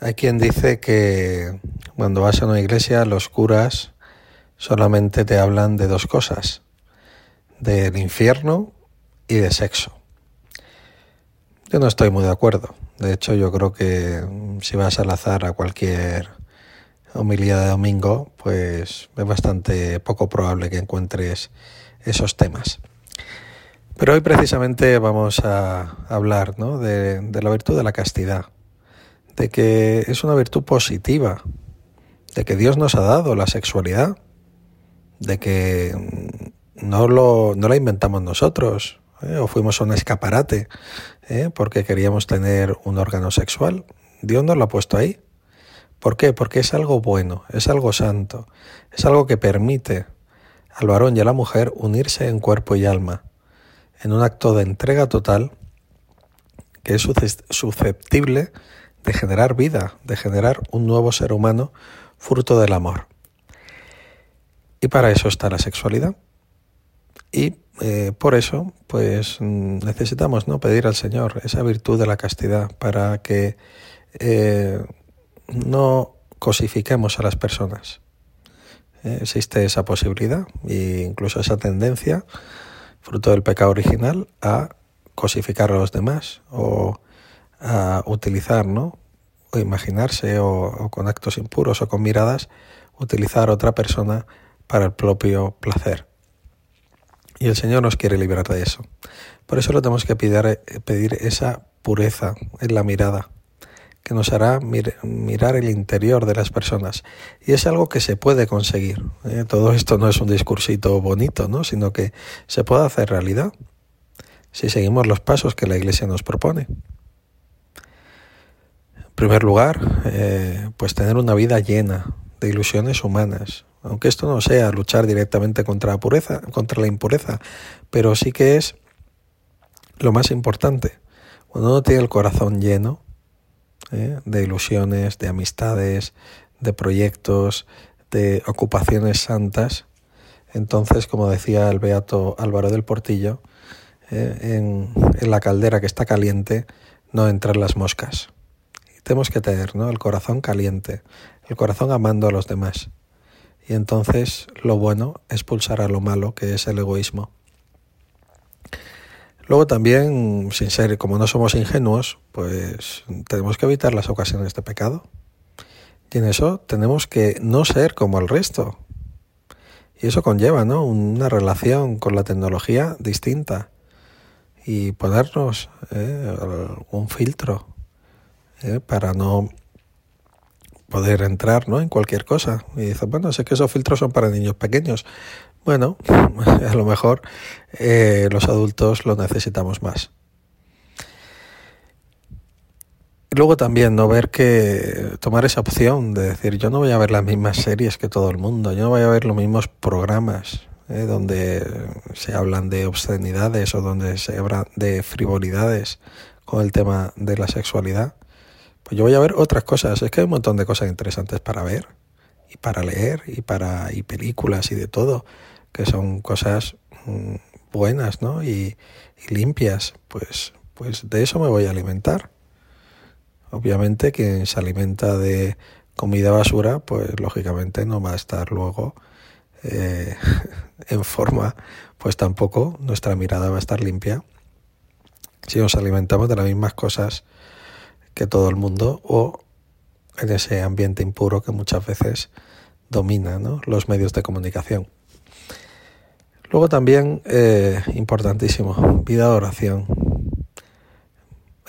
Hay quien dice que cuando vas a una iglesia los curas solamente te hablan de dos cosas, del infierno y de sexo. Yo no estoy muy de acuerdo. De hecho, yo creo que si vas al azar a cualquier homilía de domingo, pues es bastante poco probable que encuentres esos temas. Pero hoy precisamente vamos a hablar ¿no? de la virtud de la castidad, de que es una virtud positiva, de que Dios nos ha dado la sexualidad, de que no, lo, no la inventamos nosotros, ¿eh? o fuimos un escaparate ¿eh? porque queríamos tener un órgano sexual. Dios nos lo ha puesto ahí. ¿Por qué? Porque es algo bueno, es algo santo, es algo que permite al varón y a la mujer unirse en cuerpo y alma, en un acto de entrega total que es susceptible de generar vida, de generar un nuevo ser humano fruto del amor. Y para eso está la sexualidad. Y eh, por eso, pues necesitamos ¿no? pedir al Señor esa virtud de la castidad para que eh, no cosifiquemos a las personas. Eh, existe esa posibilidad e incluso esa tendencia, fruto del pecado original, a cosificar a los demás o a utilizar, ¿no? O imaginarse o, con actos impuros o con miradas, utilizar otra persona para el propio placer. Y el Señor nos quiere liberar de eso. Por eso le tenemos que pedir, pedir esa pureza en la mirada, que nos hará mirar el interior de las personas. Y es algo que se puede conseguir. ¿eh? Todo esto no es un discursito bonito, ¿no? sino que se puede hacer realidad si seguimos los pasos que la Iglesia nos propone. Primer lugar, eh, pues tener una vida llena de ilusiones humanas, aunque esto no sea luchar directamente contra la pureza, contra la impureza, pero sí que es lo más importante. Cuando uno tiene el corazón lleno ¿eh? de ilusiones, de amistades, de proyectos, de ocupaciones santas, entonces, como decía el beato Álvaro del Portillo, ¿eh? en, en, la caldera que está caliente no entran las moscas. Tenemos que tener ¿no? el corazón caliente, el corazón amando a los demás y entonces lo bueno expulsará lo malo, que es el egoísmo. Luego también, sin ser, como no somos ingenuos, pues tenemos que evitar las ocasiones de pecado. Y en eso tenemos que no ser como el resto. Y eso conlleva ¿no? una relación con la tecnología distinta. Y ponernos ¿eh? un filtro ¿eh? para no poder entrar ¿no? en cualquier cosa. Y dices, bueno, sé que esos filtros son para niños pequeños. Bueno, a lo mejor eh, los adultos lo necesitamos más. Luego también no ver que tomar esa opción de decir yo no voy a ver las mismas series que todo el mundo, yo no voy a ver los mismos programas eh, donde se hablan de obscenidades o donde se habla de frivolidades con el tema de la sexualidad pues yo voy a ver otras cosas. Es que hay un montón de cosas interesantes para ver y para leer y para y películas y de todo, que son cosas mm, buenas, ¿no? Y, y, limpias. Pues, pues de eso me voy a alimentar. Obviamente quien se alimenta de comida basura, pues lógicamente no va a estar luego eh, en forma, pues tampoco nuestra mirada va a estar limpia si nos alimentamos de las mismas cosas que todo el mundo o en ese ambiente impuro que muchas veces domina los medios de comunicación. Luego también, eh, importantísimo, vida de oración.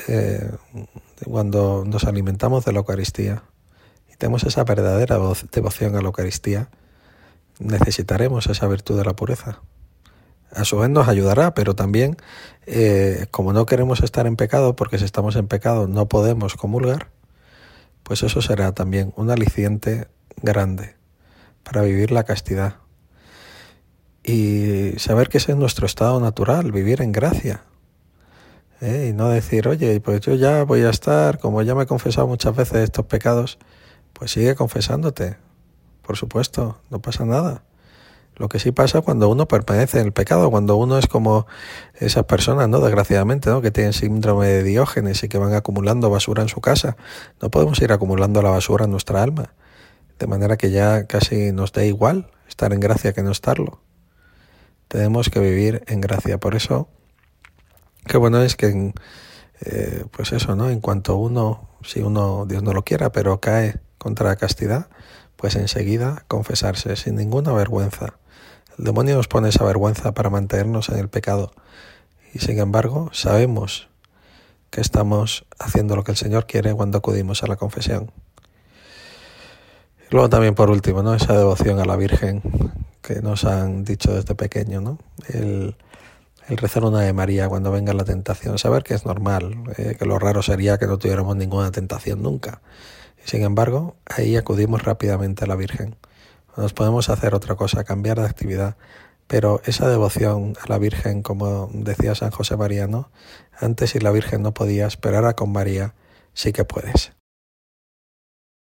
Eh, cuando nos alimentamos de la Eucaristía y tenemos esa verdadera devoción a la Eucaristía, necesitaremos esa virtud de la pureza a su vez nos ayudará, pero también, eh, como no queremos estar en pecado, porque si estamos en pecado no podemos comulgar, pues eso será también un aliciente grande para vivir la castidad. Y saber que ese es nuestro estado natural, vivir en gracia. ¿eh? Y no decir, oye, pues yo ya voy a estar, como ya me he confesado muchas veces estos pecados, pues sigue confesándote. Por supuesto, no pasa nada. Lo que sí pasa cuando uno permanece en el pecado, cuando uno es como esas personas, ¿no? Desgraciadamente, ¿no? Que tienen síndrome de Diógenes y que van acumulando basura en su casa. No podemos ir acumulando la basura en nuestra alma. De manera que ya casi nos da igual estar en gracia que no estarlo. Tenemos que vivir en gracia. Por eso, qué bueno es que, eh, pues eso, ¿no? En cuanto uno, si uno, Dios no lo quiera, pero cae contra la castidad, pues enseguida confesarse sin ninguna vergüenza el demonio nos pone esa vergüenza para mantenernos en el pecado y sin embargo sabemos que estamos haciendo lo que el Señor quiere cuando acudimos a la confesión. Y luego también por último, ¿no? Esa devoción a la Virgen que nos han dicho desde pequeño, ¿no? El, rezar una de María cuando venga la tentación, saber que es normal, eh, que lo raro sería que no tuviéramos ninguna tentación nunca. Y sin embargo, ahí acudimos rápidamente a la Virgen nos podemos hacer otra cosa, cambiar de actividad, pero esa devoción a la Virgen, como decía San José Mariano, antes si la Virgen no podía, esperar a con María sí que puedes.